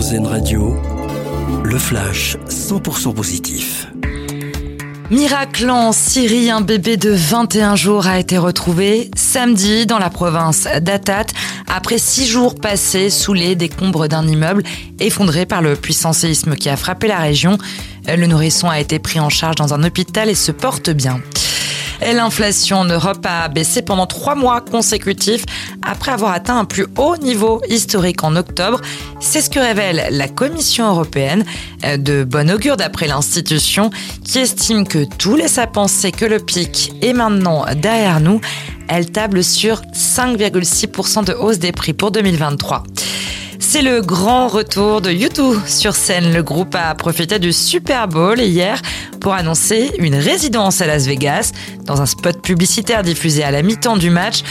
Radio, le flash 100% positif. Miracle en Syrie, un bébé de 21 jours a été retrouvé samedi dans la province d'Atat après six jours passés sous les décombres d'un immeuble effondré par le puissant séisme qui a frappé la région. Le nourrisson a été pris en charge dans un hôpital et se porte bien. L'inflation en Europe a baissé pendant trois mois consécutifs après avoir atteint un plus haut niveau historique en octobre. C'est ce que révèle la Commission européenne. De bon augure d'après l'institution qui estime que tout laisse à penser que le pic est maintenant derrière nous. Elle table sur 5,6% de hausse des prix pour 2023. C'est le grand retour de YouTube sur scène. Le groupe a profité du Super Bowl hier pour annoncer une résidence à Las Vegas. Dans un spot publicitaire diffusé à la mi-temps du match,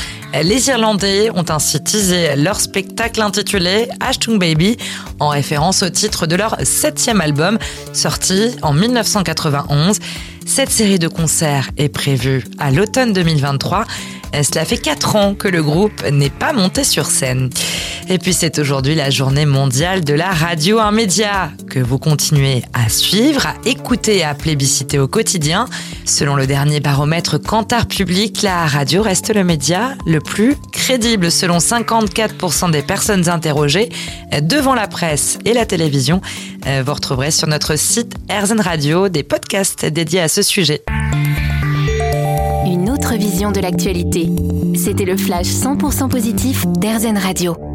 les Irlandais ont ainsi teasé leur spectacle intitulé Ashtung Baby en référence au titre de leur septième album sorti en 1991. Cette série de concerts est prévue à l'automne 2023. Cela fait 4 ans que le groupe n'est pas monté sur scène. Et puis c'est aujourd'hui la journée mondiale de la radio, un média que vous continuez à suivre, à écouter et à plébisciter au quotidien. Selon le dernier baromètre Cantar Public, la radio reste le média le plus crédible selon 54% des personnes interrogées devant la presse et la télévision. Euh, vous retrouverez sur notre site RZN Radio des podcasts dédiés à ce sujet. Vision de l'actualité. C'était le flash 100% positif d'RZN Radio.